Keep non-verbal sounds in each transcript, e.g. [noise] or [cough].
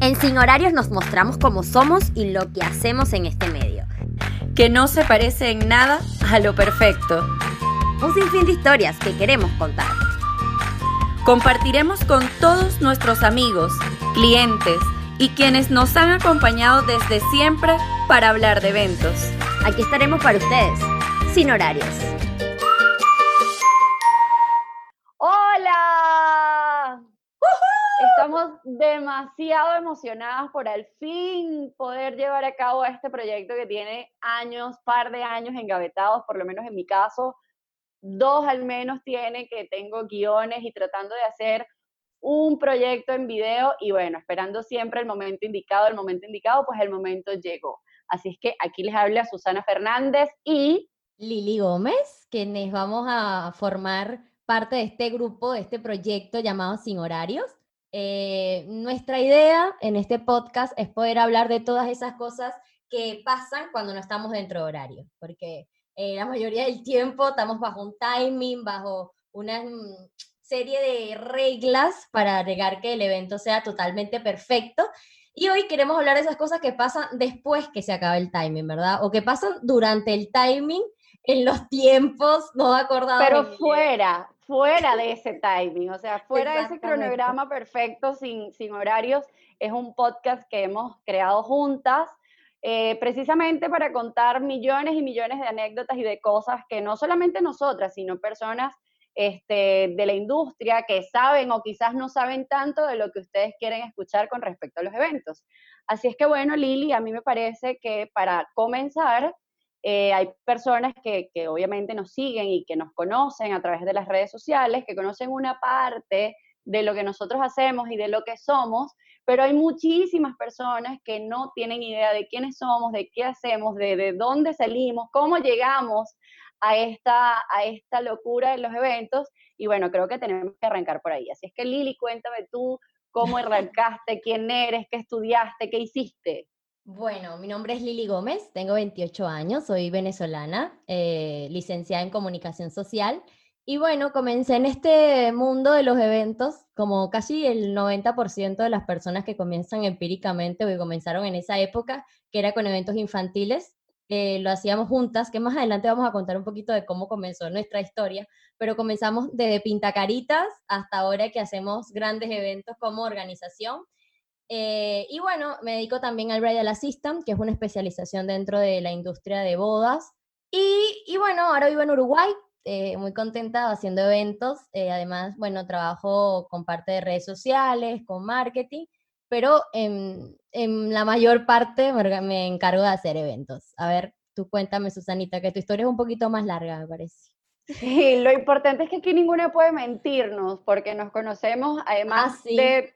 En Sin Horarios nos mostramos cómo somos y lo que hacemos en este medio. Que no se parece en nada a lo perfecto. Un sinfín de historias que queremos contar. Compartiremos con todos nuestros amigos, clientes y quienes nos han acompañado desde siempre para hablar de eventos. Aquí estaremos para ustedes, sin horarios. Demasiado emocionadas por al fin poder llevar a cabo este proyecto que tiene años, par de años engavetados, por lo menos en mi caso, dos al menos tiene que tengo guiones y tratando de hacer un proyecto en video y bueno, esperando siempre el momento indicado, el momento indicado, pues el momento llegó. Así es que aquí les habla Susana Fernández y Lili Gómez, quienes vamos a formar parte de este grupo, de este proyecto llamado Sin Horarios. Eh, nuestra idea en este podcast es poder hablar de todas esas cosas que pasan cuando no estamos dentro de horario, porque eh, la mayoría del tiempo estamos bajo un timing, bajo una mm, serie de reglas para agregar que el evento sea totalmente perfecto. Y hoy queremos hablar de esas cosas que pasan después que se acaba el timing, ¿verdad? O que pasan durante el timing, en los tiempos no acordados. Pero fuera, fuera de ese timing, o sea, fuera de ese cronograma perfecto, sin, sin horarios, es un podcast que hemos creado juntas, eh, precisamente para contar millones y millones de anécdotas y de cosas que no solamente nosotras, sino personas este, de la industria que saben o quizás no saben tanto de lo que ustedes quieren escuchar con respecto a los eventos. Así es que bueno, Lili, a mí me parece que para comenzar, eh, hay personas que, que, obviamente nos siguen y que nos conocen a través de las redes sociales, que conocen una parte de lo que nosotros hacemos y de lo que somos, pero hay muchísimas personas que no tienen idea de quiénes somos, de qué hacemos, de, de dónde salimos, cómo llegamos a esta, a esta locura de los eventos. Y bueno, creo que tenemos que arrancar por ahí. Así es que Lili, cuéntame tú cómo [laughs] arrancaste, quién eres, qué estudiaste, qué hiciste. Bueno, mi nombre es Lili Gómez, tengo 28 años, soy venezolana, eh, licenciada en comunicación social. Y bueno, comencé en este mundo de los eventos, como casi el 90% de las personas que comienzan empíricamente o que comenzaron en esa época, que era con eventos infantiles, eh, lo hacíamos juntas, que más adelante vamos a contar un poquito de cómo comenzó nuestra historia, pero comenzamos desde pintacaritas hasta ahora que hacemos grandes eventos como organización. Eh, y bueno, me dedico también al Bridal Assistant, que es una especialización dentro de la industria de bodas. Y, y bueno, ahora vivo en Uruguay, eh, muy contenta haciendo eventos. además, bueno, trabajo con parte de redes sociales, con marketing pero en, en la mayor parte me encargo de hacer eventos. A ver, tú cuéntame, Susanita, que tu historia es un poquito más larga, me parece. Sí, lo importante es que aquí ninguna puede mentirnos, porque nos conocemos, además ah, de,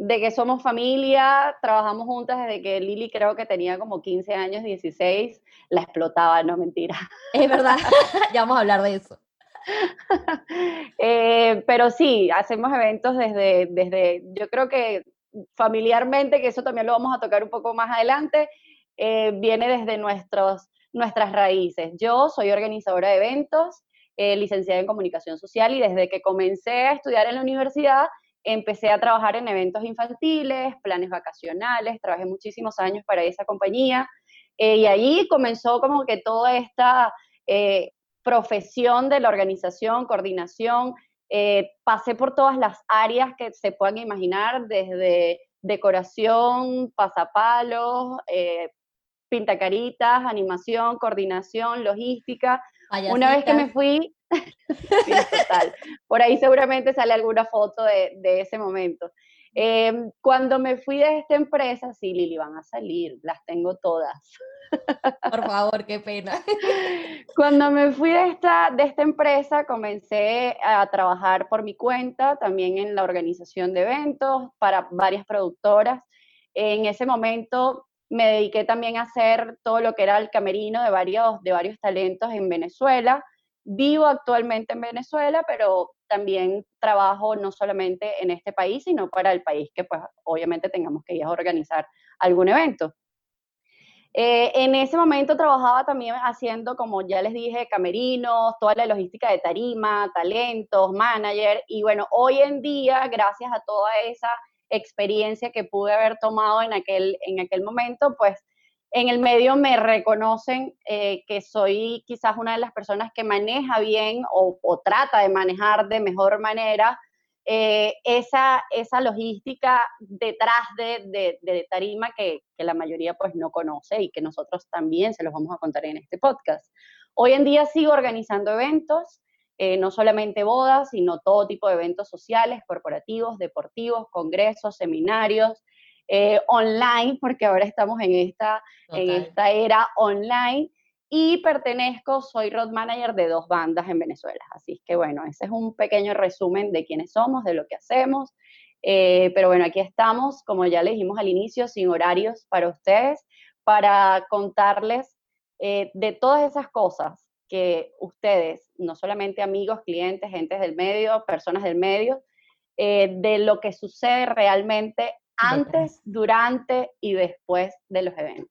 de, que somos familia, trabajamos juntas desde que Lili creo que tenía como 15 años, 16, la explotaba, no mentira. Es verdad, [laughs] [laughs] ya vamos a hablar de eso. [laughs] Eh, pero sí, hacemos eventos desde, desde, yo creo que familiarmente, que eso también lo vamos a tocar un poco más adelante, eh, viene desde nuestros, nuestras raíces. Yo soy organizadora de eventos, eh, licenciada en comunicación social y desde que comencé a estudiar en la universidad empecé a trabajar en eventos infantiles, planes vacacionales, trabajé muchísimos años para esa compañía eh, y ahí comenzó como que toda esta profesión de la organización, coordinación, eh, pasé por todas las áreas que se puedan imaginar, desde decoración, pasapalos, eh, pintacaritas, animación, coordinación, logística. Una vez que me fui, [laughs] por ahí seguramente sale alguna foto de, de ese momento. Em, cuando me fui de esta empresa, sí, Lili, van a salir, las tengo todas. Por favor, qué pena. [laughs] Cuando me fui de esta, de esta empresa, comencé a trabajar por mi cuenta, también en la organización de eventos para varias productoras. En ese momento me dediqué también a hacer todo lo que era el camerino de varios, de varios talentos en Venezuela. Vivo actualmente en Venezuela, pero también trabajo no solamente en este país, sino para el país que pues obviamente tengamos que ir a organizar algún evento. Eh, en ese momento trabajaba también haciendo, como ya les dije, camerinos, toda la logística de tarima, talentos, manager, y bueno, hoy en día, gracias a toda esa experiencia que pude haber tomado en aquel, en aquel momento, pues en el medio me reconocen eh, que soy quizás una de las personas que maneja bien o, trata de manejar de mejor manera eh, esa, esa logística detrás de, de, Tarima que, que, la mayoría pues no conoce y que nosotros también se los vamos a contar en este podcast. Hoy en día sigo organizando eventos, eh, no solamente bodas, sino todo tipo de eventos sociales, corporativos, deportivos, congresos, seminarios, eh, online, porque ahora estamos en esta, en esta era online. Y pertenezco, soy road manager de dos bandas en Venezuela. Así que bueno, ese es un pequeño resumen de quiénes somos, de lo que hacemos. Eh, pero bueno, aquí estamos, como ya le dijimos al inicio, sin horarios para ustedes, para contarles de todas esas cosas que ustedes, no solamente amigos, clientes, gentes del medio, personas del medio, eh, de lo que sucede realmente antes, durante y después de los eventos.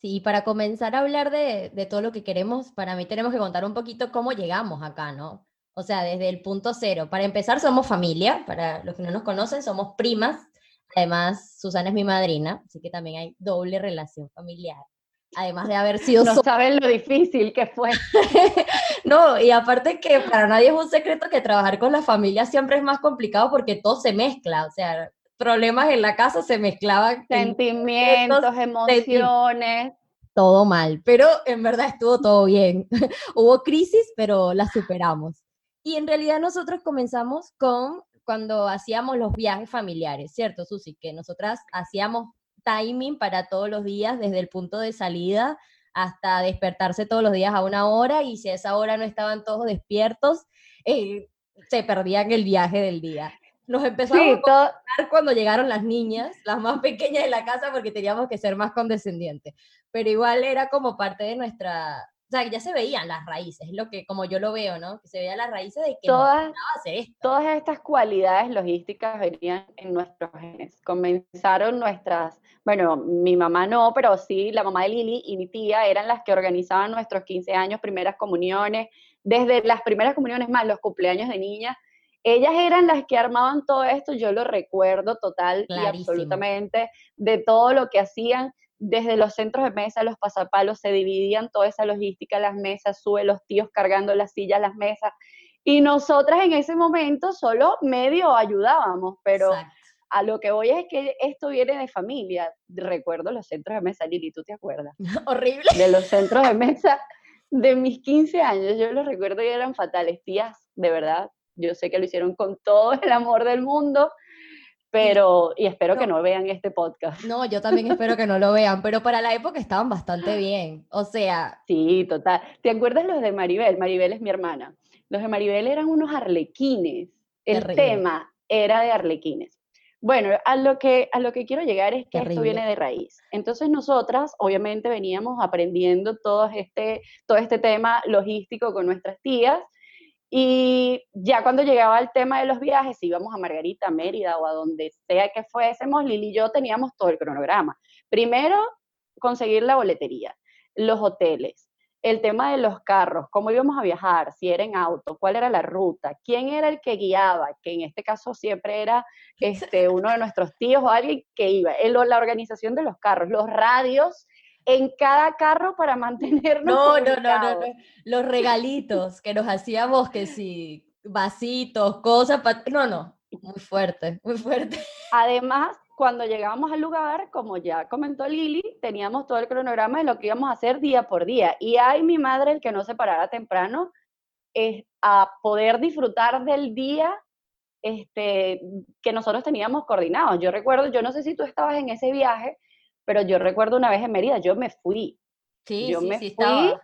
Sí, para comenzar a hablar de, de, todo lo que queremos, para mí tenemos que contar un poquito cómo llegamos acá, ¿no? O sea, desde el punto cero. Para empezar, somos familia, para los que no nos conocen, somos primas. Además, Susana es mi madrina, así que también hay doble relación familiar además de haber sido... No saben lo difícil que fue. [laughs] no, y aparte que para nadie es un secreto que trabajar con la familia siempre es más complicado porque todo se mezcla, o sea, problemas en la casa se mezclaban. Sentimientos, emociones. Todo mal, pero en verdad estuvo todo bien. [laughs] Hubo crisis, pero la superamos. Y en realidad nosotros comenzamos con cuando hacíamos los viajes familiares, ¿cierto, Susi? Que nosotras hacíamos timing para todos los días, desde el punto de salida hasta despertarse todos los días a una hora y si a esa hora no estaban todos despiertos, eh, se perdían el viaje del día. Nos empezamos a cuando llegaron las niñas, las más pequeñas de la casa, porque teníamos que ser más condescendientes. Pero igual era como parte de nuestra, o sea, ya se veían las raíces, es lo que, como yo lo veo, ¿no? Que se veían las raíces de que todas, todas estas cualidades logísticas venían en nuestros genes. Comenzaron nuestras, bueno, mi mamá no, pero sí, la mamá de Lili y mi tía eran las que organizaban nuestros 15 años, primeras comuniones, desde las primeras comuniones más los cumpleaños de niñas. Ellas eran las que armaban todo esto, yo lo recuerdo total y absolutamente de todo lo que hacían desde los centros de mesa, los pasapalos, se dividían toda esa logística, las mesas, sube los tíos cargando las sillas, las mesas. Y nosotras en ese momento solo medio ayudábamos, pero a lo que voy es que esto viene de familia. Recuerdo los centros de mesa, Lili, ¿tú te acuerdas? [laughs] Horrible. De los centros de mesa de mis 15 años, yo los recuerdo y eran fatales. Tías, de verdad, yo sé que lo hicieron con todo el amor del mundo, pero, y espero que no vean este podcast. No, yo también espero que no lo vean, pero para la época estaban bastante [gasps] bien, o sea. Sí, total. ¿Te acuerdas los de Maribel? Maribel es mi hermana. Los de Maribel eran unos arlequines. El tema era de arlequines. Bueno, a lo que, a lo que quiero llegar es que esto viene de raíz. Entonces nosotras, obviamente, veníamos aprendiendo todo este, todo este tema logístico con nuestras tías y ya cuando llegaba el tema de los viajes, íbamos a Margarita, Mérida o a donde sea que fuésemos, Lili y yo teníamos todo el cronograma. Primero, conseguir la boletería, los hoteles, el tema de los carros, cómo íbamos a viajar, si era en auto, cuál era la ruta, quién era el que guiaba, que en este caso siempre era [laughs] este, uno de nuestros tíos o alguien que iba, la organización de los carros, los radios en cada carro para mantenernos. No, no, no, no, no, Los regalitos que nos hacíamos, que sí, vasitos, cosas. No, no. Muy fuerte, muy fuerte. Además, cuando llegábamos al lugar, como ya comentó Lili, teníamos todo el cronograma de lo que íbamos a hacer día por día. Y hay mi madre el que no se parara temprano es a poder disfrutar del día este, que nosotros teníamos coordinados. Yo recuerdo, yo no sé si tú estabas en ese viaje, pero yo recuerdo una vez en Mérida, yo me fui. Sí, yo sí, me fui.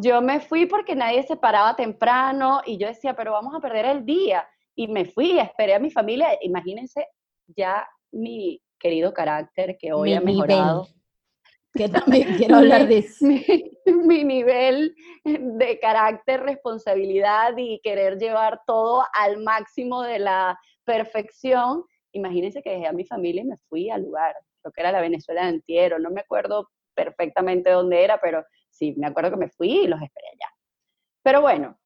Yo me fui porque nadie se paraba temprano y yo decía, pero vamos a perder el día. Y me fui, esperé a mi familia. Imagínense ya mi querido carácter que hoy ha mejorado. que también [laughs] quiero hablar de eso. Mi, mi, nivel de carácter, responsabilidad y querer llevar todo al máximo de la perfección. Imagínense que dejé a mi familia y me fui al lugar creo que era la Venezuela de Antiero, no me acuerdo perfectamente dónde era, pero sí, me acuerdo que me fui y los esperé allá. Pero bueno,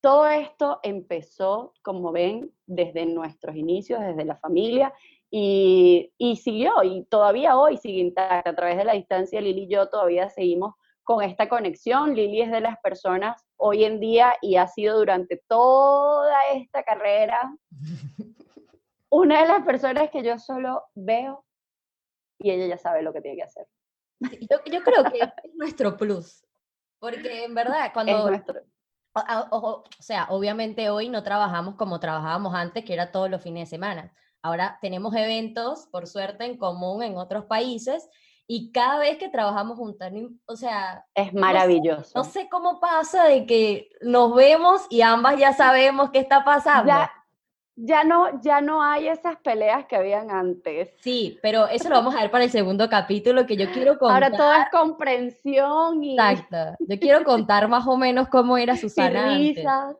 todo esto empezó, como ven, desde nuestros inicios, desde la familia, y, y siguió, y todavía hoy sigue intacta. A través de la distancia, Lili y yo todavía seguimos con esta conexión. Lili es de las personas hoy en día y ha sido durante toda esta carrera [laughs] una de las personas que yo solo veo y ella ya sabe lo que tiene que hacer. Yo, yo creo que es nuestro plus, porque en verdad [laughs] cuando... O, sea, obviamente hoy no trabajamos como trabajábamos antes, que era todos los fines de semana. Ahora tenemos eventos, por suerte, en común en otros países y cada vez que trabajamos juntas, o sea... Es maravilloso. No sé, cómo pasa de que nos vemos y ambas ya sabemos qué está pasando. Ya, ya, no, ya no hay esas peleas que habían antes. Sí, pero eso lo vamos a ver para el segundo capítulo que yo quiero contar. Ahora todo es comprensión y... Exacto. Yo quiero contar más o menos cómo era Susana risas.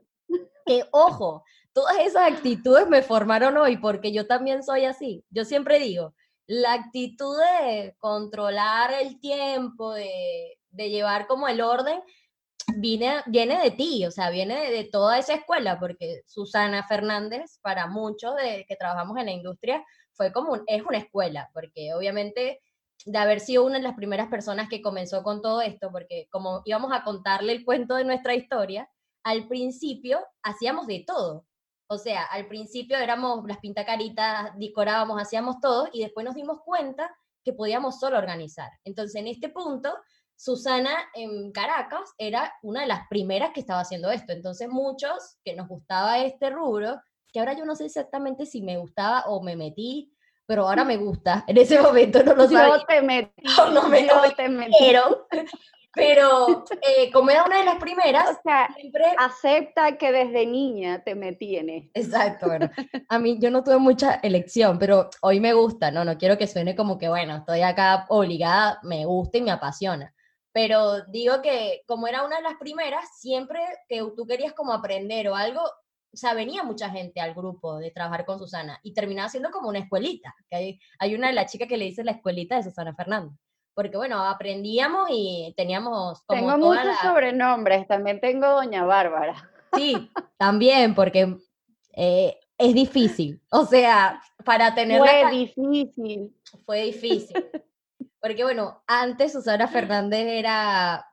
Que, ojo, todas esas actitudes me formaron hoy porque yo también soy así. Yo siempre digo, la actitud de controlar el tiempo, de, llevar como el orden, viene, viene de ti, o sea, viene de, toda esa escuela, porque Susana Fernández, para muchos de que trabajamos en la industria, fue como es una escuela, porque obviamente de haber sido una de las primeras personas que comenzó con todo esto, porque como íbamos a contarle el cuento de nuestra historia, al principio hacíamos de todo. O sea, al principio éramos las pintacaritas, decorábamos, hacíamos todo y después nos dimos cuenta que podíamos solo organizar. Entonces, en este punto, Susana en Caracas era una de las primeras que estaba haciendo esto. Entonces, muchos que nos gustaba este rubro, que ahora yo no sé exactamente si me gustaba o me metí, pero ahora me gusta. En ese momento no lo sabía. Yo te metí. [laughs] No, me, yo te metí. Pero, pero [laughs] eh, como era una de las primeras, o sea, siempre acepta que desde niña te metí en esto. Exacto, bueno, [laughs] a mí yo no tuve mucha elección, pero hoy me gusta, no, no quiero que suene como que, bueno, estoy acá obligada, me gusta y me apasiona. Pero digo que como era una de las primeras, siempre que tú querías como aprender o algo, o sea, venía mucha gente al grupo de trabajar con Susana y terminaba siendo como una escuelita. Que hay, hay una de las chicas que le dice la escuelita de Susana Fernández porque bueno, aprendíamos y teníamos como Tengo muchos sobrenombres, también tengo Doña Bárbara. Sí, también, porque eh, es difícil, o sea, para tener... Fue difícil. Fue difícil. Porque bueno, antes Susana Fernández era,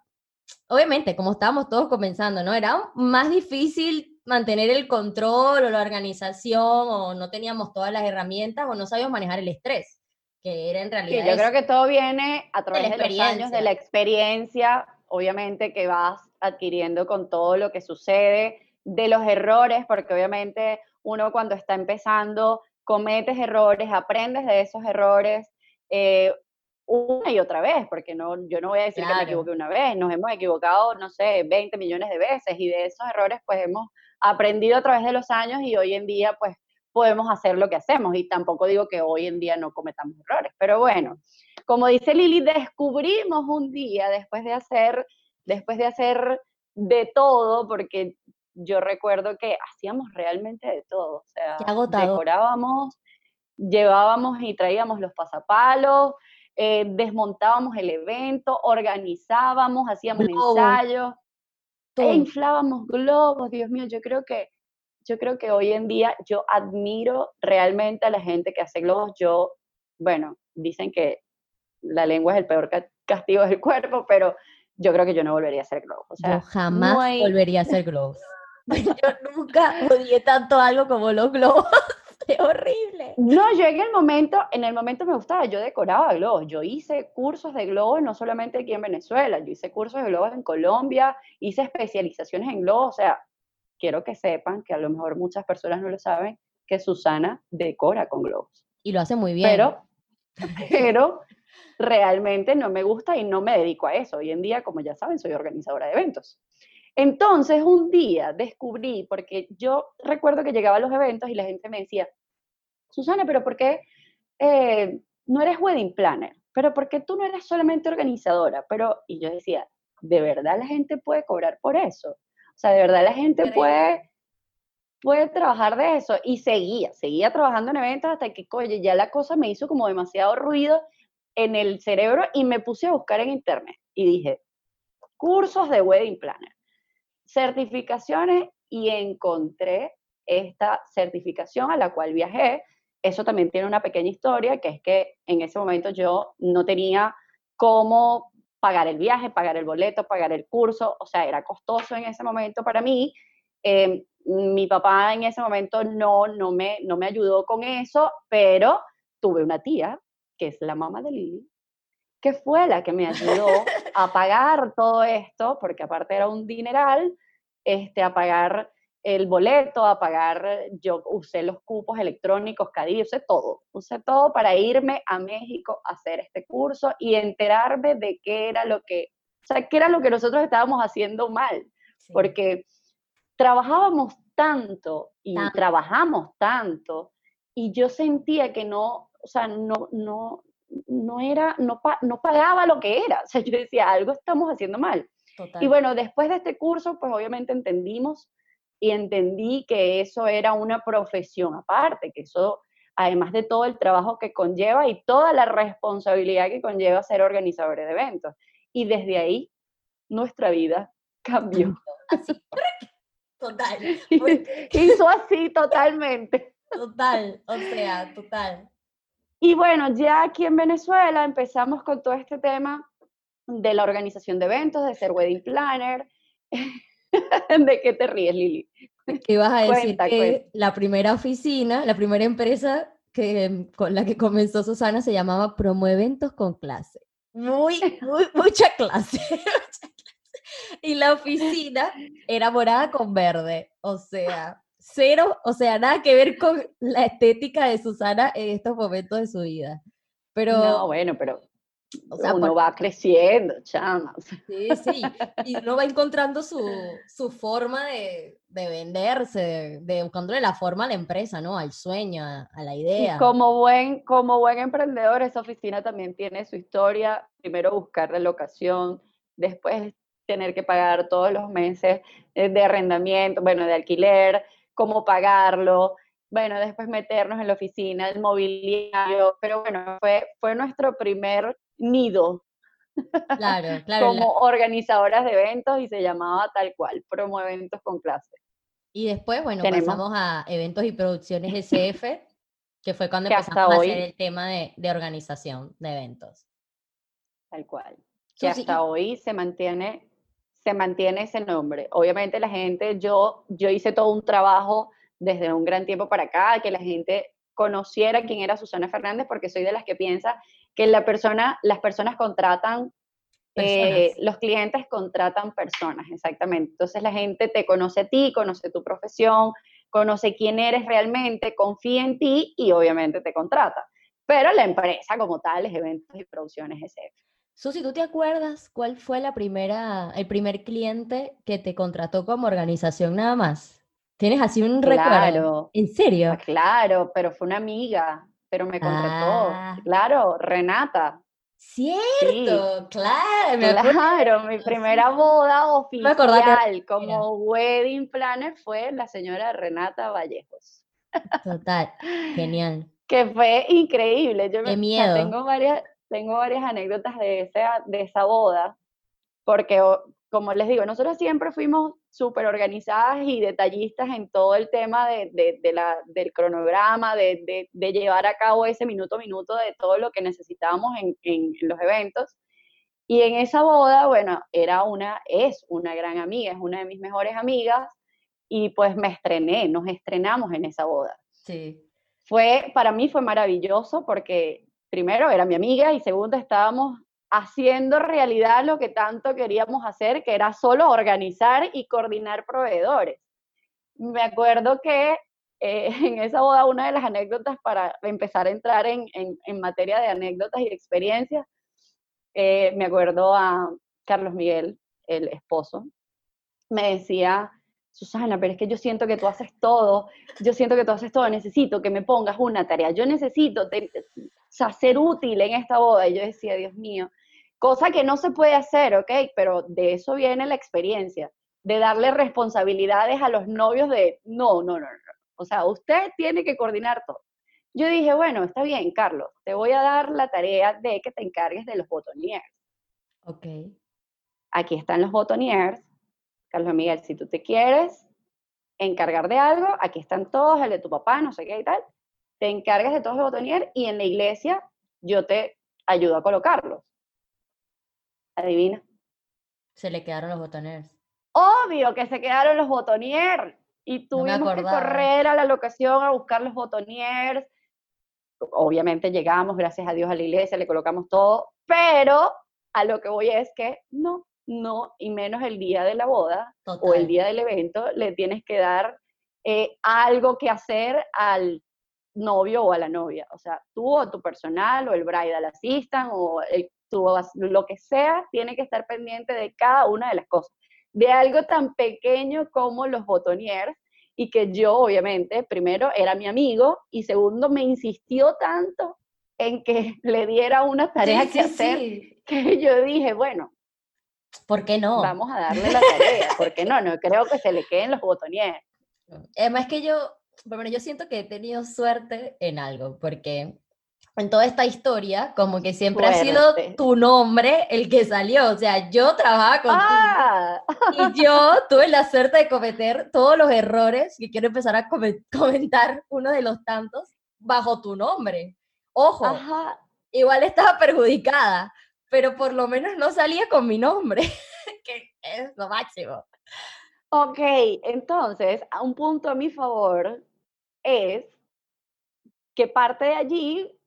obviamente, como estábamos todos comenzando, ¿no? Era más difícil mantener el control o la organización o no teníamos todas las herramientas o no sabíamos manejar el estrés que era en realidad. Sí, yo creo que todo viene a través de, los años, de la experiencia, obviamente que vas adquiriendo con todo lo que sucede, de los errores, porque obviamente uno cuando está empezando cometes errores, aprendes de esos errores eh, una y otra vez, porque no, yo no voy a decir que me equivoqué una vez, nos hemos equivocado, no sé, 20 millones de veces y de esos errores pues hemos aprendido a través de los años y hoy en día pues podemos hacer lo que hacemos. Y tampoco digo que hoy en día no cometamos errores, pero bueno, como dice Lili, descubrimos un día después de hacer, después de hacer de todo, porque yo recuerdo que hacíamos realmente de todo, o sea, decorábamos, llevábamos y traíamos los pasapalos, eh, desmontábamos el evento, organizábamos, hacíamos ensayos, e inflábamos globos, Dios mío, yo creo que yo creo que hoy en día yo admiro realmente a la gente que hace globos. Yo, bueno, dicen que la lengua es el peor castigo del cuerpo, pero yo creo que yo no volvería a hacer globos. O sea, yo jamás volvería a hacer globos. [laughs] yo nunca odié tanto algo como los globos. [laughs] ¡Qué horrible! No, yo en el momento, en el momento me gustaba, yo decoraba globos, yo hice cursos de globos no solamente aquí en Venezuela, yo hice cursos de globos en Colombia, hice especializaciones en globos, o sea, quiero que sepan, que a lo mejor muchas personas no lo saben, que Susana decora con globos. Y lo hace muy bien. Pero, pero realmente no me gusta y no me dedico a eso. Hoy en día, como ya saben, soy organizadora de eventos. Entonces, un día descubrí, porque yo recuerdo que llegaba a los eventos y la gente me decía, Susana, pero ¿por qué eh, no eres wedding planner? ¿Pero por qué tú no eres solamente organizadora? Pero, y yo decía, ¿de verdad la gente puede cobrar por eso? O sea, de verdad la gente puede, puede trabajar de eso. Y seguía, seguía trabajando en eventos hasta que, oye, ya la cosa me hizo como demasiado ruido en el cerebro y me puse a buscar en internet y dije, cursos de wedding planner, certificaciones y encontré esta certificación a la cual viajé, eso también tiene una pequeña historia, que es que en ese momento yo no tenía cómo pagar el viaje, pagar el boleto, pagar el curso, o sea, era costoso en ese momento para mí. Em, mi papá en ese momento no, no, me, no me ayudó con eso, pero tuve una tía, que es la mamá de Lili, que fue la que me ayudó a pagar todo esto, porque aparte era un dineral, este, a pagar el boleto, a pagar, yo usé los cupos electrónicos, Cadí, usé todo, usé todo para irme a México a hacer este curso y enterarme de qué era lo que, o sea, qué era lo que nosotros estábamos haciendo mal, porque trabajábamos tanto y trabajamos tanto y yo sentía que no, o sea, no, no, no era, no, no pagaba lo que era, o sea, yo decía, algo estamos haciendo mal. Y bueno, después de este curso, pues obviamente entendimos y entendí que eso era una profesión aparte, que eso, además de todo el trabajo que conlleva y toda la responsabilidad que conlleva ser organizadores de eventos. Y desde ahí, nuestra vida cambió. Así. [laughs] Total. [laughs] Hizo así totalmente. Total, o sea, total. Y bueno, ya aquí en Venezuela empezamos con todo este tema de la organización de eventos, de ser wedding planner. [laughs] ¿De qué te ríes, Lili? Que ibas a decir que la primera oficina, la primera empresa que, con la que comenzó Susana se llamaba Promoeventos con clase. Muy, muy, [laughs] [laughs] mucha clase. y la oficina era morada con verde. O sea, cero, o sea, nada que ver con la estética de Susana en estos momentos de su vida. Pero, no, bueno, pero o sea, uno va creciendo, chama. Sí, sí, y uno va encontrando su, su forma de, de venderse, de, buscándole la forma a la empresa, ¿no? Al sueño, a, la idea. Y como buen, como buen emprendedor, esa oficina también tiene su historia. Primero buscar locación, después tener que pagar todos los meses eh, de arrendamiento, bueno, de alquiler, cómo pagarlo, bueno, después meternos en la oficina, el mobiliario, pero bueno, fue, fue nuestro primer nido. Claro, [laughs] claro. como organizadoras de eventos y se llamaba tal cual, Promo Eventos con Clase. Y después, bueno, pasamos a eventos y producciones SF, que fue cuando [laughs] empezamos a hacer el tema de, de, organización de eventos. Tal cual. Que hasta hoy se mantiene, se mantiene ese nombre. Obviamente la gente, yo, yo hice todo un trabajo desde un gran tiempo para acá, que la gente conociera quién era Susana Fernández, porque soy de las que piensa que la persona, las personas contratan, eh, los clientes contratan personas, exactamente. Entonces la gente te conoce a ti, conoce tu profesión, conoce quién eres realmente, confía en ti y obviamente te contrata. Pero la empresa como tal es eventos y producciones SF. Susi, ¿tú te acuerdas cuál fue la primera, el primer cliente que te contrató como organización nada más? ¿Tienes así un recuerdo? ¿En serio? Ah, claro, pero fue una amiga pero me contrató. Ah. Claro, Renata. Cierto, claro. Me claro, mi primera boda oficial como wedding planner fue la señora Renata Vallejos. Total, genial. [laughs] Que fue increíble. Yo Qué miedo. tengo varias, tengo varias anécdotas de esa, de esa boda, porque como les digo, nosotros siempre fuimos súper organizadas y detallistas en todo el tema de, de, la, del cronograma, de, de, llevar a cabo ese minuto a minuto de todo lo que necesitábamos en, en, los eventos. Y en esa boda, bueno, era una, es una gran amiga, es una de mis mejores amigas, y pues me estrené, nos estrenamos en esa boda. Sí. Fue, para mí fue maravilloso porque primero era mi amiga y segundo estábamos haciendo realidad lo que tanto queríamos hacer, que era solo organizar y coordinar proveedores. Me acuerdo que eh, [laughs] en esa boda una de las anécdotas para empezar a entrar en, materia de anécdotas y experiencias, eh, me acuerdo a Carlos Miguel, el esposo, me decía, Susana, pero es que yo siento que tú haces todo, yo siento que tú haces todo, necesito que me pongas una tarea, yo necesito ser útil en esta boda. Y yo decía, Dios mío, cosa que no se puede hacer, ¿ok? Pero de eso viene la experiencia, de darle responsabilidades a los novios de, no, no, no, no. O sea, usted tiene que coordinar todo. Yo dije, bueno, está bien, Carlos, te voy a dar la tarea de que te encargues de los botoniers. Ok. Aquí están los botoniers. Carlos Miguel, si tú te quieres encargar de algo, aquí están todos, el de tu papá, no sé qué y tal. te encargas de todos los botonier y en la iglesia yo te ayudo a colocarlos. Adivina. Se le quedaron los botoniers. Obvio que se quedaron los botonier. Y tuvimos que correr a la locación a buscar los botoniers. Obviamente llegamos, gracias a Dios, a la iglesia, le colocamos todo, pero a lo que voy es que no, no, y menos el día de la boda o el día del evento, le tienes que dar eh, algo que hacer al novio o a la novia. O sea, tú o tu personal o el bridal assistant o el, lo que sea, tiene que estar pendiente de cada una de las cosas. De algo tan pequeño como los botoniers y que yo, obviamente, primero era mi amigo y segundo me insistió tanto en que [laughs] le diera una tarea que hacer que yo dije, bueno, ¿por qué no? Vamos a darle la tarea, ¿por qué no? No creo que se le queden los botoniers. Además que yo, bueno, yo siento que he tenido suerte en algo, porque en toda esta historia, como que siempre ha sido tu nombre el que salió. O sea, yo trabajaba contigo ah. y yo [laughs] tuve la suerte de cometer todos los errores que quiero empezar a comentar, uno de los tantos, bajo tu nombre. Ojo, igual estaba perjudicada, pero por lo menos no salía con mi nombre, [laughs] que es lo máximo. Ok, entonces, un punto a mi favor es que parte de allí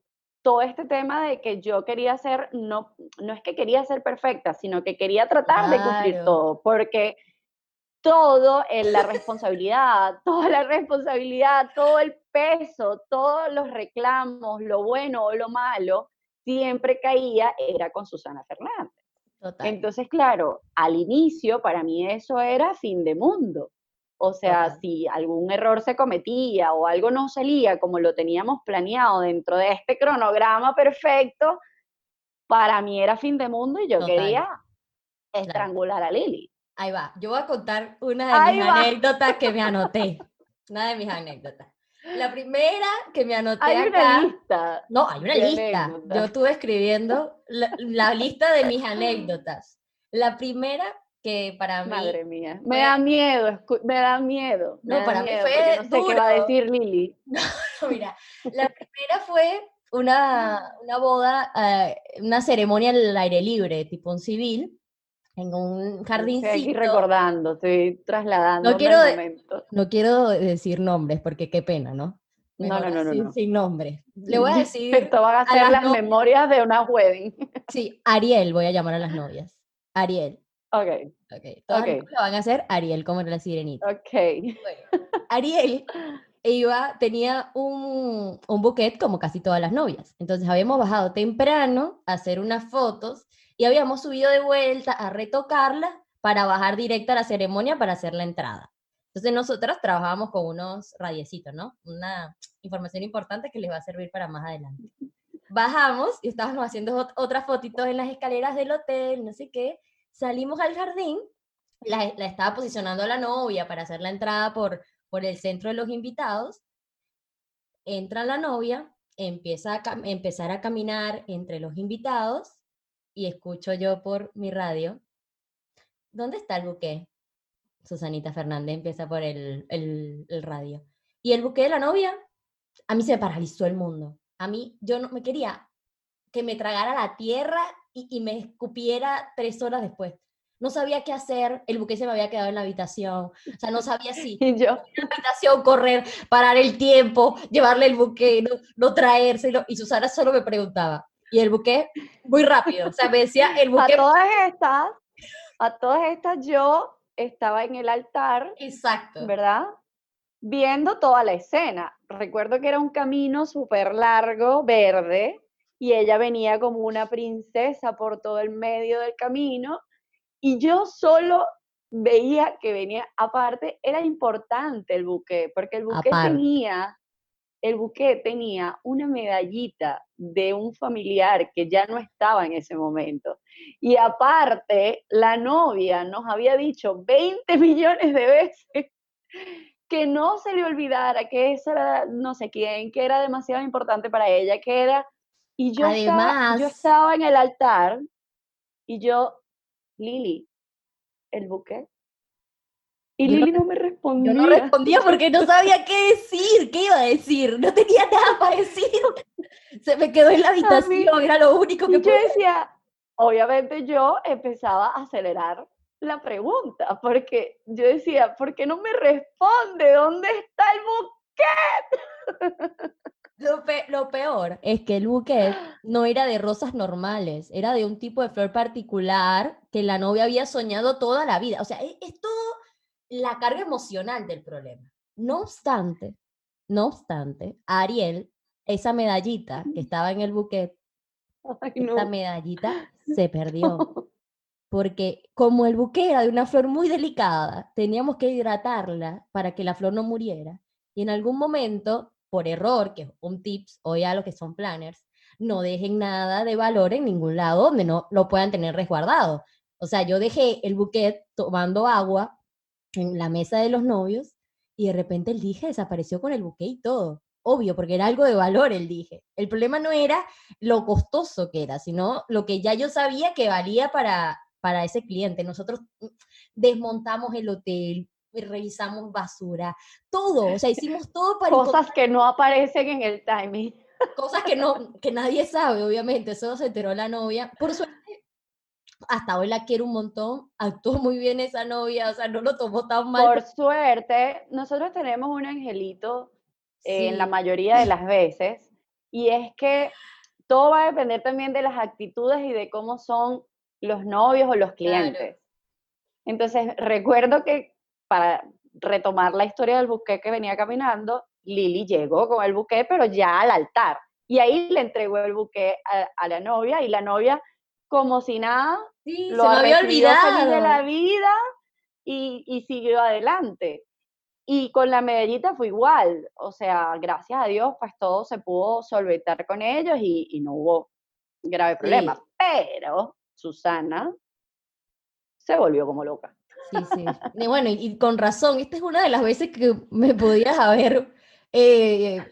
todo este tema de que yo quería ser, no, no es que quería ser perfecta, sino que quería tratar de cumplir todo, porque todo en la responsabilidad, [laughs] toda la responsabilidad, todo el peso, todos los reclamos, lo bueno o lo malo, siempre caía, era con Susana Fernández. Entonces, claro, al inicio para mí eso era fin de mundo. O sea, si algún error se cometía o algo no salía como lo teníamos planeado dentro de este cronograma perfecto, para mí era fin de mundo y yo quería estrangular a Lili. Ahí va, yo voy a contar una de mis anécdotas que me anoté. [laughs] Una de mis anécdotas. La primera que me anoté hay una lista. No, hay una lista. Yo estuve escribiendo la, lista de mis [laughs] anécdotas. La primera que para mí... Madre mía, me da miedo, me da miedo. no, para mí fue No sé qué va a decir Lili. [laughs] No, mira, la primera fue una, [laughs] una boda, eh, una ceremonia al aire libre, tipo un civil, en un jardincito. Estoy recordando, estoy trasladando no quiero, No quiero decir nombres porque qué pena, ¿no? no, no, no, no, Sin nombres. Le voy a [laughs] decir. Esto van a ser las, memorias de una wedding. Sí, Ariel voy a llamar a las novias. Ariel. Ok. Ok. Todas okay. lo van a hacer Ariel, como era la sirenita. Ok. Bueno, Ariel iba, tenía un, un buquet como casi todas las novias. Entonces habíamos bajado temprano a hacer unas fotos y habíamos subido de vuelta a retocarla para bajar directo a la ceremonia para hacer la entrada. Entonces nosotras trabajábamos con unos radiecitos, ¿no? Una información importante que les va a servir para más adelante. Bajamos y estábamos haciendo otras fotitos en las escaleras del hotel, no sé qué. Salimos al jardín, la, estaba posicionando la novia para hacer la entrada por, por el centro de los invitados. Entra la novia, empieza a empezar a caminar entre los invitados y escucho yo por mi radio, ¿dónde está el buque? Susanita Fernández empieza por el, el, radio. Y el buque de la novia, a mí se me paralizó el mundo. A mí, yo no me quería que me tragara la tierra y, y me escupiera tres horas después no sabía qué hacer, el buque se me había quedado en la habitación, o sea, no sabía si [laughs] ¿Y yo? en la habitación correr, parar el tiempo, llevarle el buque, no, no traérselo, y Susana solo me preguntaba, y el buque muy rápido. O sea, me decía [laughs] el buque. A todas estas, a todas estas yo estaba en el altar. Exacto. ¿Verdad? Viendo toda la escena. Recuerdo que era un camino súper largo, verde, y ella venía como una princesa por todo el medio del camino, y yo solo veía que venía, aparte, era importante el buque, porque el buque tenía el buque tenía una medallita de un familiar que ya no estaba en ese momento. Y aparte, la novia nos había dicho 20 [laughs] millones de veces que no se le olvidara que esa era no sé quién, que era demasiado importante para ella, que era... Y yo, Además, yo estaba en el altar y yo, Lili, el buque Y Lili no, me respondía. Yo no respondía porque no sabía qué decir, qué iba a decir, no tenía [laughs] nada para decir. Se me quedó en la [laughs] habitación, era lo único que yo decía, obviamente yo empezaba a acelerar la pregunta, porque yo decía, ¿por qué no me responde? ¿Dónde está el buquet? [laughs] Lo, peor es que el buquet [gasps] no era de rosas normales, era de un tipo de flor particular que la novia había soñado toda la vida. O sea, es, es todo la carga emocional del problema. No obstante, no obstante, Ariel, esa medallita que estaba en el buquet, esa medallita [gasps] se perdió. Porque como el buque era de una flor muy delicada, teníamos que hidratarla para que la flor no muriera. Y en algún momento por error, que es un tips hoy a lo que son planners, no dejen nada de valor en ningún lado donde no lo puedan tener resguardado. O sea, yo dejé el buquet tomando agua en la mesa de los novios y de repente el dije desapareció con el buquet y todo. Obvio, porque era algo de valor el dije. El problema no era lo costoso que era, sino lo que ya yo sabía que valía para, para ese cliente. Nosotros mm, desmontamos el hotel, revisamos basura, todo, o sea, hicimos todo para... Cosas que no aparecen en el timing. Cosas que, no, que nadie sabe, obviamente, eso se enteró la novia. Por suerte, hasta hoy la quiero un montón, actuó muy bien esa novia, o sea, no lo tomó tan mal. Por suerte, nosotros tenemos un angelito en la mayoría de las veces, y es que todo va a depender también de las actitudes y de cómo son los novios o los clientes. Entonces, recuerdo que para retomar la historia del buque que venía caminando, Lili llegó con el buque, pero ya al altar. Y ahí le entregó el buque a, la novia y la novia, como si nada, lo se había olvidado de la vida y, siguió adelante. Y con la medallita fue igual, o sea, gracias a Dios, pues todo se pudo solventar con ellos y, no hubo grave problema. Pero Susana se volvió como loca. Sí, sí. Y bueno, y, con razón, esta es una de las veces que me podías haber eh,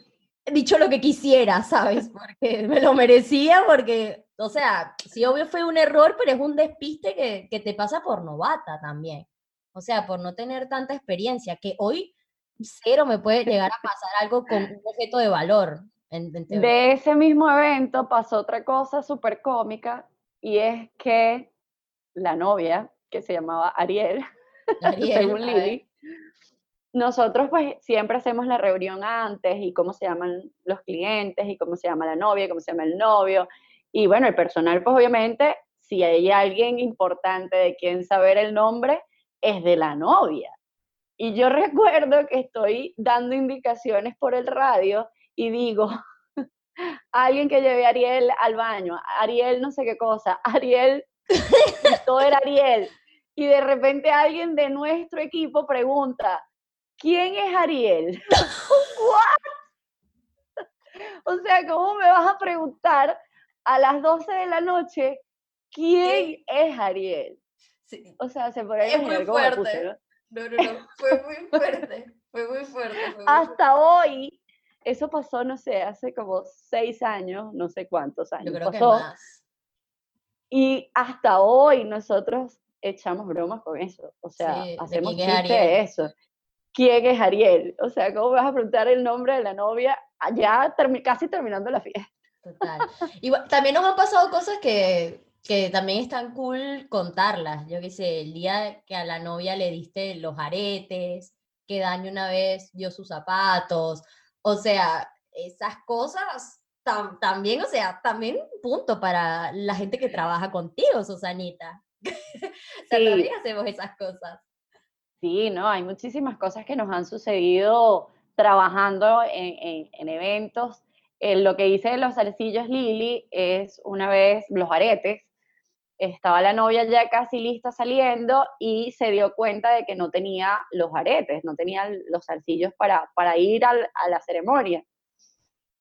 dicho lo que quisiera, ¿sabes? Porque me lo merecía, porque, o sea, sí, obvio fue un error, pero es un despiste que, que te pasa por novata también. O sea, por no tener tanta experiencia, que hoy cero me puede llegar a pasar algo con un objeto de valor. de ese mismo evento pasó otra cosa súper cómica y es que la novia que se llamaba Ariel, [laughs] según Lili. Nosotros pues siempre hacemos la reunión antes y cómo se llaman los clientes y cómo se llama la novia, cómo se llama el novio. Y bueno, el personal pues obviamente, si hay alguien importante de quien saber el nombre, es de la novia. Y yo [laughs] recuerdo que estoy dando indicaciones por el radio y digo, [laughs] alguien que lleve a Ariel al baño, Ariel no sé qué cosa, Ariel, todo era Ariel y de repente alguien de nuestro equipo pregunta, ¿quién es Ariel? [laughs] o sea, ¿cómo me vas a preguntar a las 12 de la noche quién es Ariel? O sea, se puede es muy fuerte. ¿no? ¿no? No, fue muy fuerte, fue muy fuerte. Hasta hoy, eso pasó, no sé, hace como seis años, no sé cuántos años Yo creo pasó. Que más. Y hasta hoy nosotros echamos bromas con eso. O sea, hacemos chiste de eso. ¿Quién es Ariel? O sea, ¿cómo vas a preguntar el nombre de la novia allá casi terminando la fiesta? Total. Y también nos han pasado cosas que, que también están cool contarlas. Yo qué sé, el día que a la novia le diste los aretes, que Dani una vez dio sus zapatos. O sea, esas cosas también, o sea, también punto para la gente que trabaja contigo, Susanita. [laughs] también hacemos esas cosas. Sí, no, hay muchísimas cosas que nos han sucedido trabajando en, en, eventos. Eh, lo que hice de los zarcillos Lili es una vez los aretes. Estaba la novia ya casi lista saliendo y se dio cuenta de que no tenía los aretes, no tenía los zarcillos para, para ir a la ceremonia.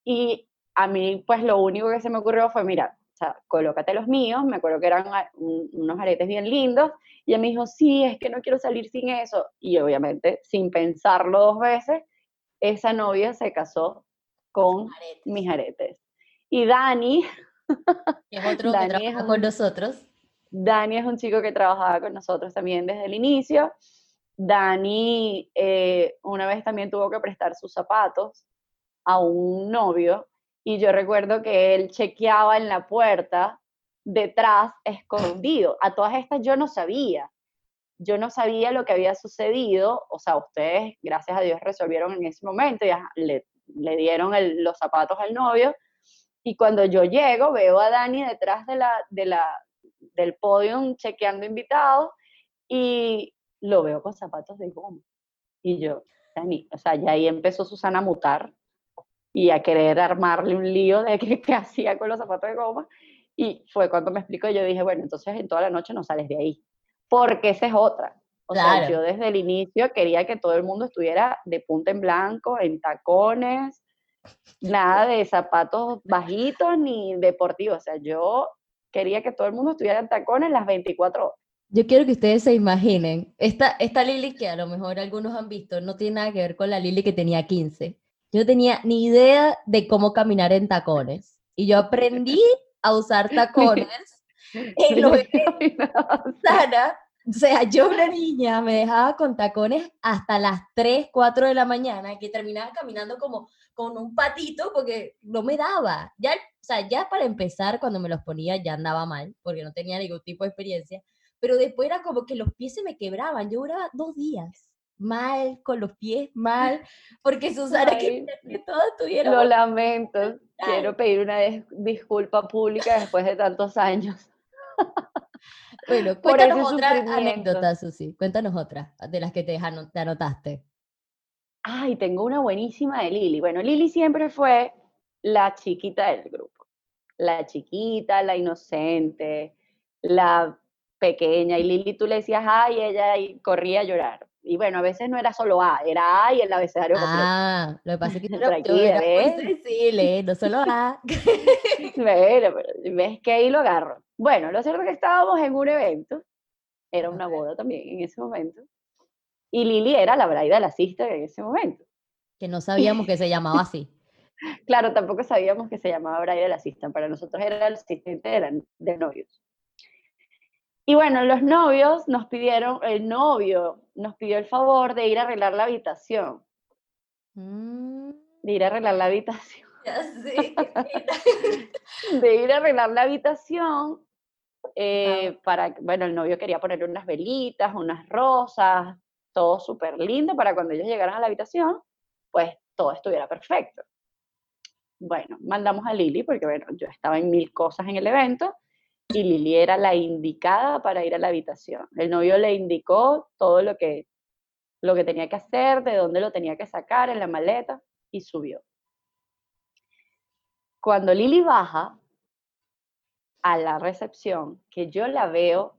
Y a mí, pues lo único que se me ocurrió fue, mira, o sea, colócate los míos, me acuerdo que eran unos aretes bien lindos, y ella me dijo, sí, es que no quiero salir sin eso, y obviamente, sin pensarlo dos veces, esa novia se casó con mis aretes. Y Dani, [laughs] es otro que trabaja con nosotros. Dani es un chico que trabajaba con nosotros también desde el inicio, Dani eh, una vez también tuvo que prestar sus zapatos a un novio y yo recuerdo que él chequeaba en la puerta detrás, escondido. A todas estas yo no sabía. Yo no sabía lo que había sucedido. O sea, ustedes, gracias a Dios, resolvieron en ese momento. Ya le, dieron los zapatos al novio. Y cuando yo llego, veo a Dani detrás de la, de la, del podio chequeando invitados y lo veo con zapatos de goma. Y yo, Dani, o sea, ya ahí empezó Susana a mutar y a querer armarle un lío de qué, qué [laughs] hacía con los zapatos de goma. Y fue cuando me explicó, yo dije, bueno, entonces en toda la noche no sales de ahí, porque esa es otra. O sea, yo desde el inicio quería que todo el mundo estuviera de punta en blanco, en tacones, nada de zapatos bajitos ni deportivos. O sea, yo quería que todo el mundo estuviera en tacones las 24 horas. Yo quiero que ustedes se imaginen, esta, esta Lili que a lo mejor algunos han visto, no tiene nada que ver con la Lili que tenía 15. Yo no tenía ni idea de cómo caminar en tacones. Y yo aprendí a usar tacones [laughs] en lo [laughs] sana. O sea, yo una niña me dejaba con tacones hasta las 3, 4 de la mañana, que terminaba caminando como con un patito porque no me daba. Ya, o sea, ya para empezar, cuando me los ponía ya andaba mal, porque no tenía ningún tipo de experiencia. Pero después era como que los pies se me quebraban. Yo duraba dos días mal, con los pies mal, [laughs] porque Susana que, [laughs] que todo estuviera... Lo lamento, quiero pedir una disculpa pública después de tantos años. [laughs] Bueno, cuéntanos otra anécdota, Susi, cuéntanos otra de las que te, te anotaste. Ay, tengo una buenísima de Lili. Bueno, Lili siempre fue la chiquita del grupo. La chiquita, la inocente, la pequeña. Y Lili tú le decías, ay, ella y corría a llorar y bueno, a veces no era solo A, era A y el abecedario completo. Ah, lo que pasa es que [laughs] yo era muy no solo A. [laughs] bueno, pero ves que ahí lo agarro. Bueno, lo cierto es que estábamos en un evento, era una boda también en ese momento, y Lili era la braida de la sister en ese momento. Que no sabíamos que se llamaba así. [laughs] claro, tampoco sabíamos que se llamaba braida de la sister, para nosotros era el asistente de, de novios. Y bueno, los novios nos pidieron, el novio nos pidió el favor de ir a arreglar la habitación. Mm. De ir a arreglar la habitación. [laughs] Ya sé. [laughs] de ir a arreglar la habitación eh, para, bueno, el novio quería ponerle unas velitas, unas rosas, todo súper lindo para cuando ellos llegaran a la habitación, pues todo estuviera perfecto. Bueno, mandamos a Lili porque, bueno, yo estaba en mil cosas en el evento y Lili era la indicada para ir a la habitación. El novio le indicó todo lo que, lo que tenía que hacer, de dónde lo tenía que sacar en la maleta y subió. Cuando Lili baja a la recepción, que yo la veo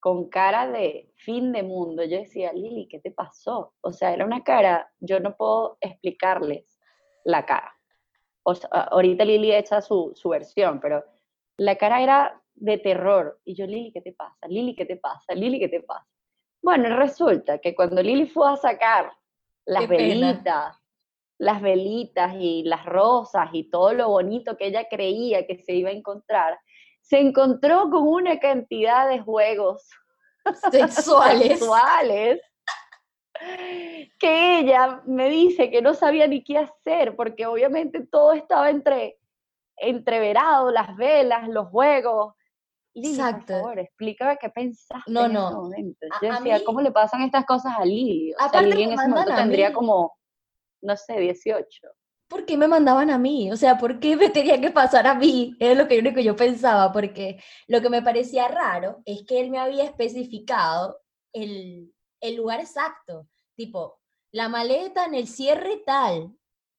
con cara de fin de mundo, yo decía, Lili, ¿qué te pasó? O sea, era una cara, yo no puedo explicarles la cara. O ahorita Lili echa su, su versión, pero la cara era de terror. Y yo, Lili, ¿qué te pasa? Lili, ¿qué te pasa? Lili, ¿qué te pasa? Bueno, resulta que cuando Lili fue a sacar las velitas, las velitas y las rosas y todo lo bonito que ella creía que se iba a encontrar, se encontró con una cantidad de juegos [laughs] sexuales, sexuales que ella me dice que no sabía ni qué hacer, porque obviamente todo estaba entre entreverado, las velas, los juegos, Exacto. por favor, explícame qué pensaste no, no. en ese momento. Yo decía, ¿cómo le pasan estas cosas a Lili? O sea, Lili en ese momento tendría como, no sé, 18. ¿Por qué me mandaban a mí? O sea, ¿por qué me tenía que pasar a mí? Es lo que, único que yo pensaba, porque lo que me parecía raro es que él me había especificado el, el lugar exacto, tipo, la maleta en el cierre tal,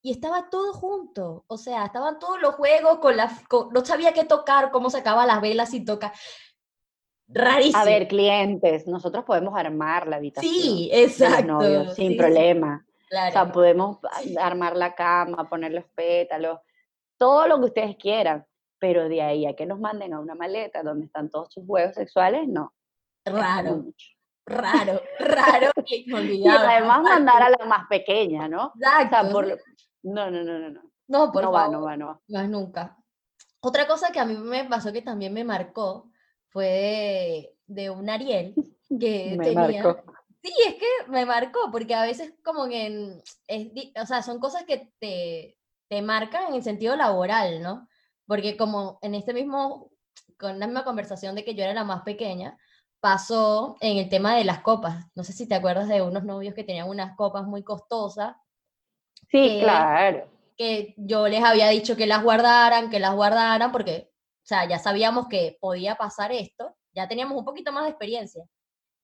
y estaba todo junto, o sea, estaban todos los juegos con la, no sabía qué tocar, cómo sacaba las velas sin tocar. Rarísimo. A ver, clientes, nosotros podemos armar la habitación. Sí, exacto. sin problema. O sea, podemos armar la cama, poner los pétalos, todo lo que ustedes quieran, pero de ahí a que nos manden a una maleta donde están todos sus juegos sexuales, no. Raro. Raro, raro y [laughs] además mandar a la más pequeña, ¿no? Exacto. por, no, no, no, no, no. No, por no va, no va, no va. Más nunca. Otra cosa que a mí me pasó que también me marcó fue de, un Ariel [laughs] que tenía, Sí, es que me marcó, porque a veces como que, es, o sea, son cosas que te, te marcan en el sentido laboral, ¿no? Porque como en este mismo, con la misma conversación de que yo era la más pequeña, pasó en el tema de las copas. No sé si te acuerdas de unos novios que tenían unas copas muy costosas. Sí, claro. Que yo les había dicho que las guardaran, que las guardaran, porque, o sea, ya sabíamos que podía pasar esto, ya teníamos un poquito más de experiencia.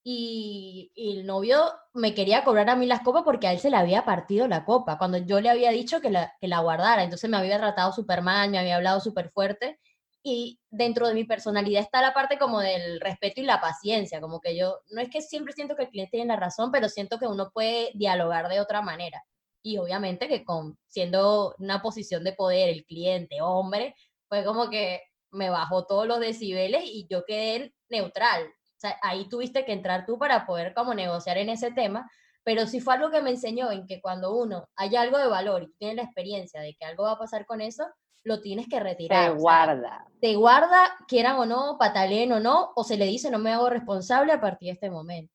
Y, el novio me quería cobrar a mí las copas porque a él se le había partido la copa, cuando yo le había dicho que la, que la guardara. Entonces me había tratado súper mal, me había hablado súper fuerte y dentro de mi personalidad está la parte como del respeto y la paciencia, como que yo, no es que siempre siento que el cliente tiene la razón, pero siento que uno puede dialogar de otra manera. Y obviamente que con, siendo una posición de poder, el cliente, hombre, fue como que me bajó todos los decibeles y yo quedé neutral. O sea, ahí tuviste que entrar tú para poder como negociar en ese tema, pero sí fue algo que me enseñó en que cuando uno hay algo de valor y tiene la experiencia de que algo va a pasar con eso, lo tienes que retirar. Te guarda. te guarda, quieran o no, pataleen o no, o se le dice no me hago responsable a partir de este momento.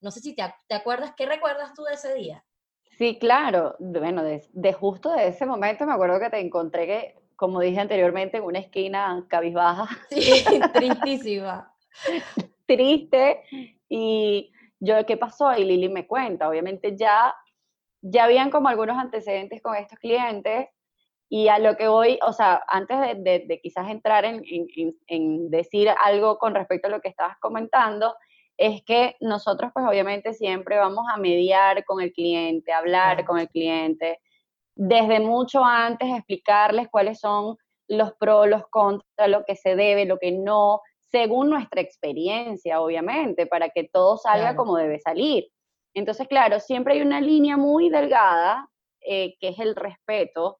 No sé si te, te acuerdas, ¿qué recuerdas tú de ese día? Sí, claro. Bueno, de, justo de ese momento me acuerdo que te encontré que, como dije anteriormente, en una esquina cabizbaja. Sí, [laughs] tristísima. Triste. Y yo, ¿qué pasó? Y Lili me cuenta, obviamente ya, ya habían como algunos antecedentes con estos clientes y a lo que voy, o sea, antes de, quizás entrar en, decir algo con respecto a lo que estabas comentando, es que nosotros pues obviamente siempre vamos a mediar con el cliente, hablar con el cliente, desde mucho antes explicarles cuáles son los pros, los contras, lo que se debe, lo que no, según nuestra experiencia, obviamente, para que todo salga como debe salir. Entonces, claro, siempre hay una línea muy delgada, eh, que es el respeto,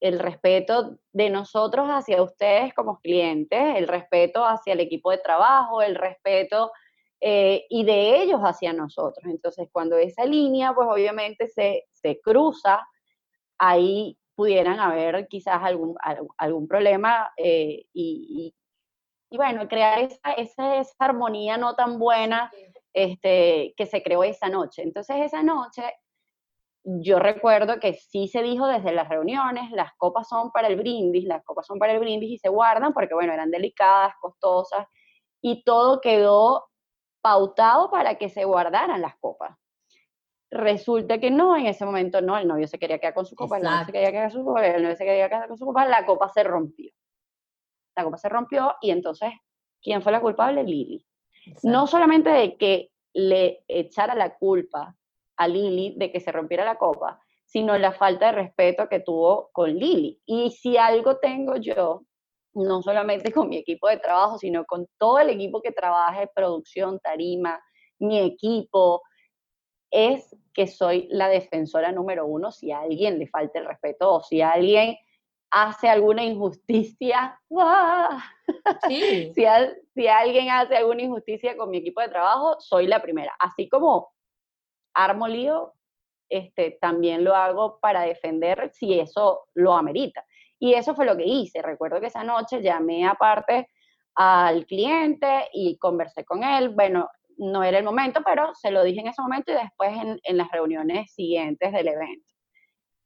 el respeto de nosotros hacia ustedes como clientes, el respeto hacia el equipo de trabajo, el respeto eh, y de ellos hacia nosotros. Entonces, cuando esa línea, pues obviamente se, cruza, ahí pudieran haber quizás algún, algún problema eh, y, bueno, crear esa, esa, esa, armonía no tan buena este, que se creó esa noche. Entonces, esa noche yo recuerdo que sí se dijo desde las reuniones, las copas son para el brindis, las copas son para el brindis y se guardan porque, bueno, eran delicadas, costosas, y todo quedó pautado para que se guardaran las copas. Resulta que no, en ese momento no, el novio se quería quedar con su copa, el novio se quería quedar con su copa, el novio se quería quedar con su copa, la copa se rompió. La copa se rompió y entonces, ¿quién fue la culpable? Lili. No solamente de que le echara la culpa a Lili de que se rompiera la copa, sino la falta de respeto que tuvo con Lili. Y si algo tengo yo, no solamente con mi equipo de trabajo, sino con todo el equipo que trabaja en producción, tarima, mi equipo, es que soy la defensora número uno si a alguien le falta el respeto o si alguien hace alguna injusticia, [laughs] si, si alguien hace alguna injusticia con mi equipo de trabajo, soy la primera. Así como armo lío, este, también lo hago para defender si eso lo amerita. Y eso fue lo que hice. Recuerdo que esa noche llamé aparte al cliente y conversé con él. Bueno, no era el momento, pero se lo dije en ese momento y después en, las reuniones siguientes del evento.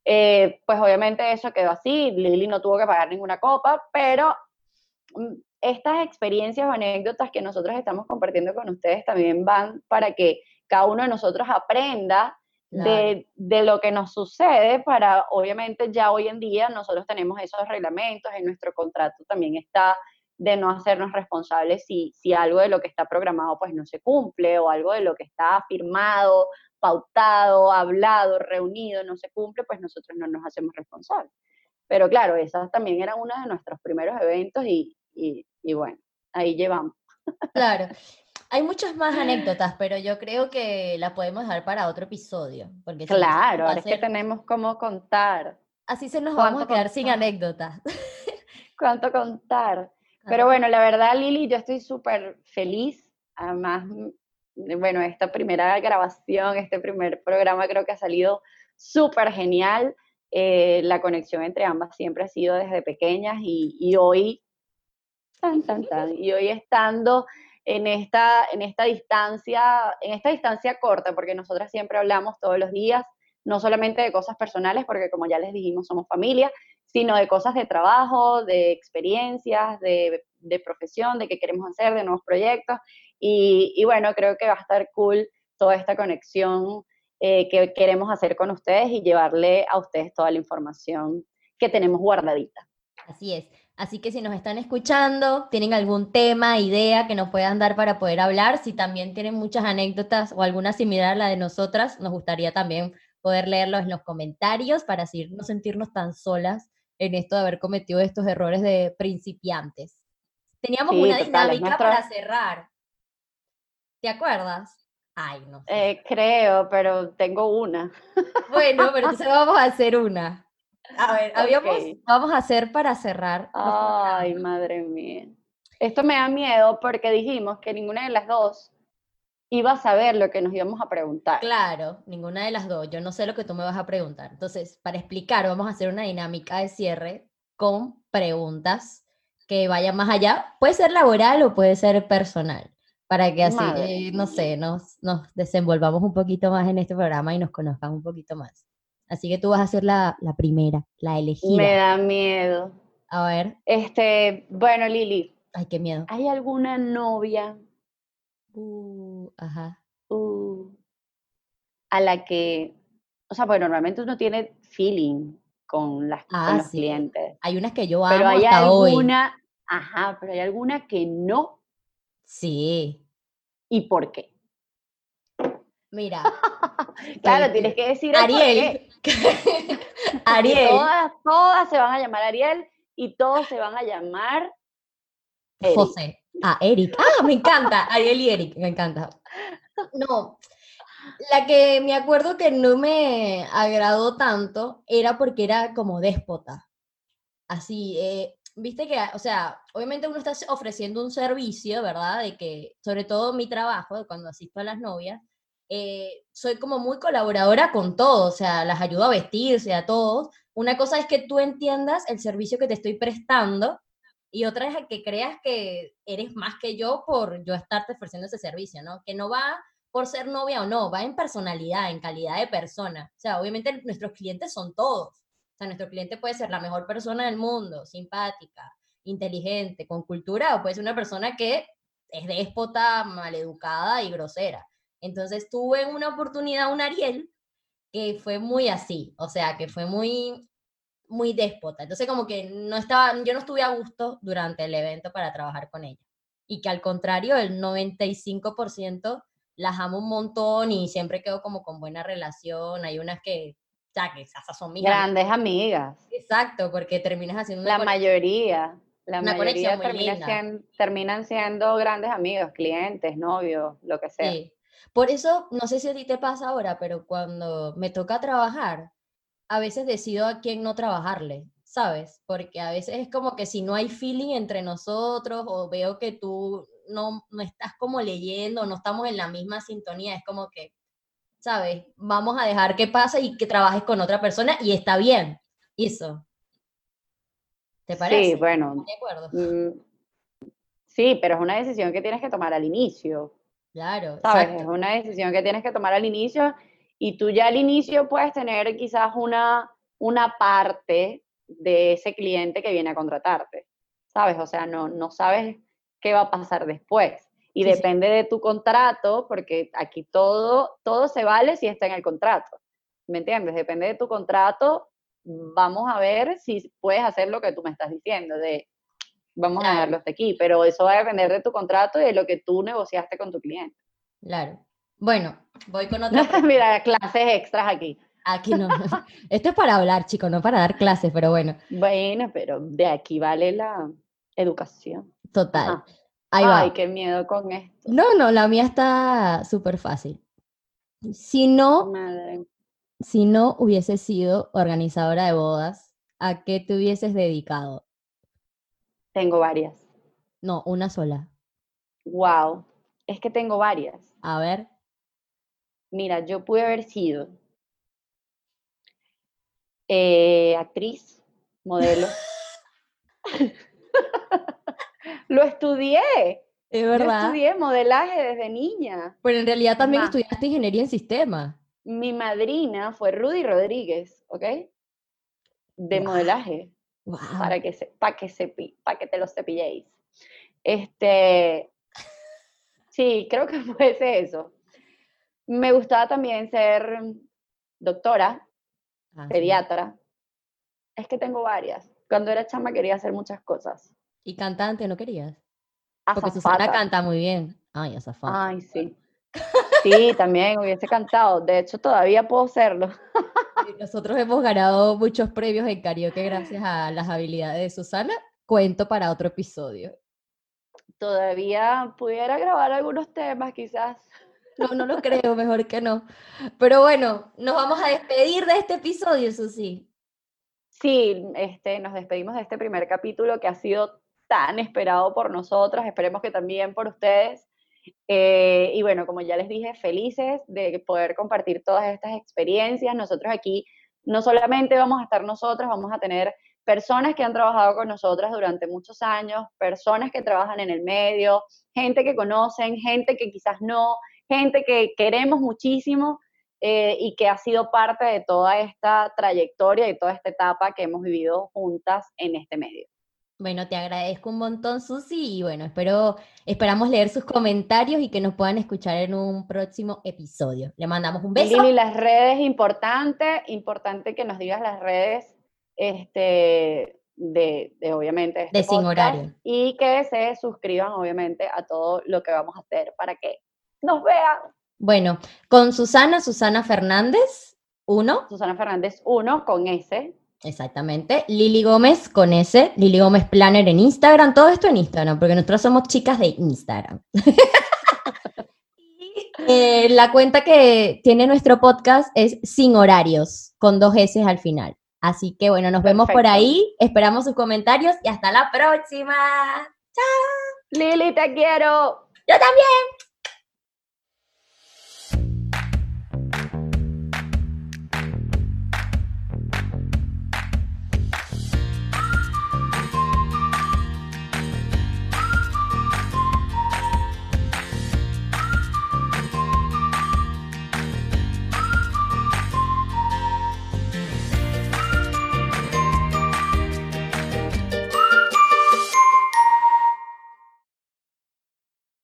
Eh, pues obviamente eso quedó así, Lili no tuvo que pagar ninguna copa, pero mm, estas experiencias o anécdotas que nosotros estamos compartiendo con ustedes también van para que cada uno de nosotros aprenda de, lo que nos sucede para, obviamente ya hoy en día nosotros tenemos esos reglamentos, en nuestro contrato también está de no hacernos responsables si, si algo de lo que está programado pues no se cumple o algo de lo que está firmado, pautado, hablado, reunido no se cumple, pues nosotros no nos hacemos responsables. Pero claro, esa también era uno de nuestros primeros eventos y, y, y bueno, ahí llevamos. Claro, hay muchas más anécdotas, pero yo creo que la podemos dejar para otro episodio. Porque claro, ahora es que tenemos cómo contar. Así se nos vamos a quedar sin anécdotas. [laughs] ¿Cuánto contar? Pero bueno, la verdad, Lili, yo estoy súper feliz. Además, mm, bueno, esta primera grabación, este primer programa creo que ha salido súper genial. Eh, la conexión entre ambas siempre ha sido desde pequeñas y, y hoy, tan, tan, tan, y hoy estando en esta, en esta distancia, en esta distancia corta, porque nosotras siempre hablamos todos los días, no solamente de cosas personales, porque como ya les dijimos, somos familia, sino de cosas de trabajo, de experiencias, de, profesión, de qué queremos hacer, de nuevos proyectos. Y, y, bueno, creo que va a estar cool toda esta conexión eh, que queremos hacer con ustedes y llevarle a ustedes toda la información que tenemos guardadita. Así es. Así que si nos están escuchando, tienen algún tema, idea que nos puedan dar para poder hablar, si también tienen muchas anécdotas o alguna similar a la de nosotras, nos gustaría también poder leerlos en los comentarios para así no sentirnos tan solas en esto de haber cometido estos errores de principiantes. Teníamos una dinámica para cerrar. ¿Te acuerdas? Ay, no. Eh, creo, pero tengo una. Bueno, pero entonces vamos a hacer una. A ver, habíamos, vamos a hacer para cerrar. Ay, madre mía. Esto me da miedo porque dijimos que ninguna de las dos iba a saber lo que nos íbamos a preguntar. Claro, ninguna de las dos. Yo no sé lo que tú me vas a preguntar. Entonces, para explicar, vamos a hacer una dinámica de cierre con preguntas que vayan más allá. Puede ser laboral o puede ser personal, para que así, no sé, nos, nos desenvolvamos un poquito más en este programa y nos conozcan un poquito más. Así que tú vas a ser la, la primera, la elegida. Me da miedo. A ver. Este, bueno, Lili. Ay, qué miedo. ¿Hay alguna novia? Uh, ajá. Uh, a la que, o sea, pues normalmente uno tiene feeling con, las, ah, los clientes. Hay unas que yo amo pero hay alguna, Ajá, pero hay alguna que no. Sí. ¿Y por qué? Mira. [laughs] claro, tienes que decir Ariel. [laughs] Ariel. Todas, se van a llamar Ariel y todos se van a llamar José. Ah, Eric. Ah, me encanta. Ariel y Eric, me encanta. No, la que me acuerdo que no me agradó tanto era porque era como déspota. Así, eh, viste que, o sea, obviamente uno está ofreciendo un servicio, ¿verdad? De que, sobre todo mi trabajo, cuando asisto a las novias, eh, soy como muy colaboradora con todo, o sea, las ayudo a vestirse, a todos. Una cosa es que tú entiendas el servicio que te estoy prestando y otra es que creas que eres más que yo por yo estarte ofreciendo ese servicio, ¿no? Que no va por ser novia o no, va en personalidad, en calidad de persona. O sea, obviamente nuestros clientes son todos. O sea, nuestro cliente puede ser la mejor persona del mundo, simpática, inteligente, con cultura, o puede ser una persona que es déspota, maleducada y grosera. Entonces tuve una oportunidad, un Ariel, que fue muy así, o sea, que fue muy, muy déspota. Entonces como que no estaba, yo no estuve a gusto durante el evento para trabajar con ella. Y que al contrario, el 95% las amo un montón y siempre quedo como con buena relación. Hay unas que, ya que esas son mis Grandes amigas. Exacto, porque terminas haciendo La mayoría. La mayoría terminan siendo grandes amigos, clientes, novios, lo que sea. Sí. Por eso, no sé si a ti te pasa ahora, pero cuando me toca trabajar, a veces decido a quién no trabajarle, ¿sabes? Porque a veces es como que si no hay feeling entre nosotros o veo que tú no, no estás como leyendo, no estamos en la misma sintonía, es como que, ¿sabes? Vamos a dejar que pase y que trabajes con otra persona y está bien. Eso. ¿Te parece? Sí, bueno. De acuerdo. Mm, sí, pero es una decisión que tienes que tomar al inicio. Claro. ¿Sabes? Es una decisión que tienes que tomar al inicio y tú ya al inicio puedes tener quizás una, una parte de ese cliente que viene a contratarte. ¿Sabes? O sea, no, no sabes qué va a pasar después. Y depende de tu contrato, porque aquí todo, todo se vale si está en el contrato. ¿Me entiendes? Depende de tu contrato. Vamos a ver si puedes hacer lo que tú me estás diciendo, de vamos a dejarlo hasta aquí, pero eso va a depender de tu contrato y de lo que tú negociaste con tu cliente. Claro. Bueno, voy con otra. [laughs] Mira, clases extras aquí. Aquí no. [laughs] Esto es para hablar, chicos, no para dar clases, pero bueno. Bueno, pero de aquí vale la educación. Total. Ahí Ay, qué miedo con esto. No, no, la mía está súper fácil. Si no, si no hubiese sido organizadora de bodas, ¿a qué te hubieses dedicado? Tengo varias. No, una sola. Wow, es que tengo varias. A ver. Mira, yo pude haber sido eh, actriz, modelo. [laughs] [laughs] lo estudié, Es verdad. Yo estudié modelaje desde niña. Pero en realidad también estudiaste ingeniería en sistemas. Mi madrina fue Rudy Rodríguez, ¿ok? De modelaje. Para que se, para que se, para que te lo cepilléis. Este, sí, creo que [laughs] fuese eso. Me gustaba también ser doctora, ah, pediatra. Es que tengo varias. Cuando era chama quería hacer muchas cosas. ¿Y cantante no querías? Porque Susana canta muy bien. Ay, azafata. Ay, sí. Sí, también hubiese cantado. De hecho, todavía puedo hacerlo. [laughs] Nosotros hemos ganado muchos premios en karaoke gracias a las habilidades de Susana. Cuento para otro episodio. Todavía pudiera grabar algunos temas, quizás. No, no lo creo, mejor que no. Pero bueno, nos vamos a despedir de este episodio, Susi. Sí, este, nos despedimos de este primer capítulo que ha sido tan esperado por nosotras, esperemos que también por ustedes. Eh, y bueno, como ya les dije, felices de poder compartir todas estas experiencias. Nosotros aquí no solamente vamos a estar nosotras, vamos a tener personas que han trabajado con nosotras durante muchos años, personas que trabajan en el medio, gente que conocen, gente que quizás no, gente que queremos muchísimo eh, y que ha sido parte de toda esta trayectoria y toda esta etapa que hemos vivido juntas en este medio. Bueno, te agradezco un montón, Susi, y bueno, espero, esperamos leer sus comentarios y que nos puedan escuchar en un próximo episodio. Le mandamos un beso. Y las redes, importante, importante que nos digas las redes, este, de, obviamente, este de sin horario. Y que se suscriban, obviamente, a todo lo que vamos a hacer para que nos vean. Bueno, con Susana, Susana Fernández, uno. Susana Fernández, uno, con S. Exactamente. Lili Gómez con S, Lili Gómez Planner en Instagram, todo esto en Instagram, porque nosotros somos chicas de Instagram. [laughs] Eh, la cuenta que tiene nuestro podcast es Sin Horarios, con dos S al final. Así que bueno, nos vemos por ahí, esperamos sus comentarios y hasta la próxima. Chao. Lili, te quiero. Yo también.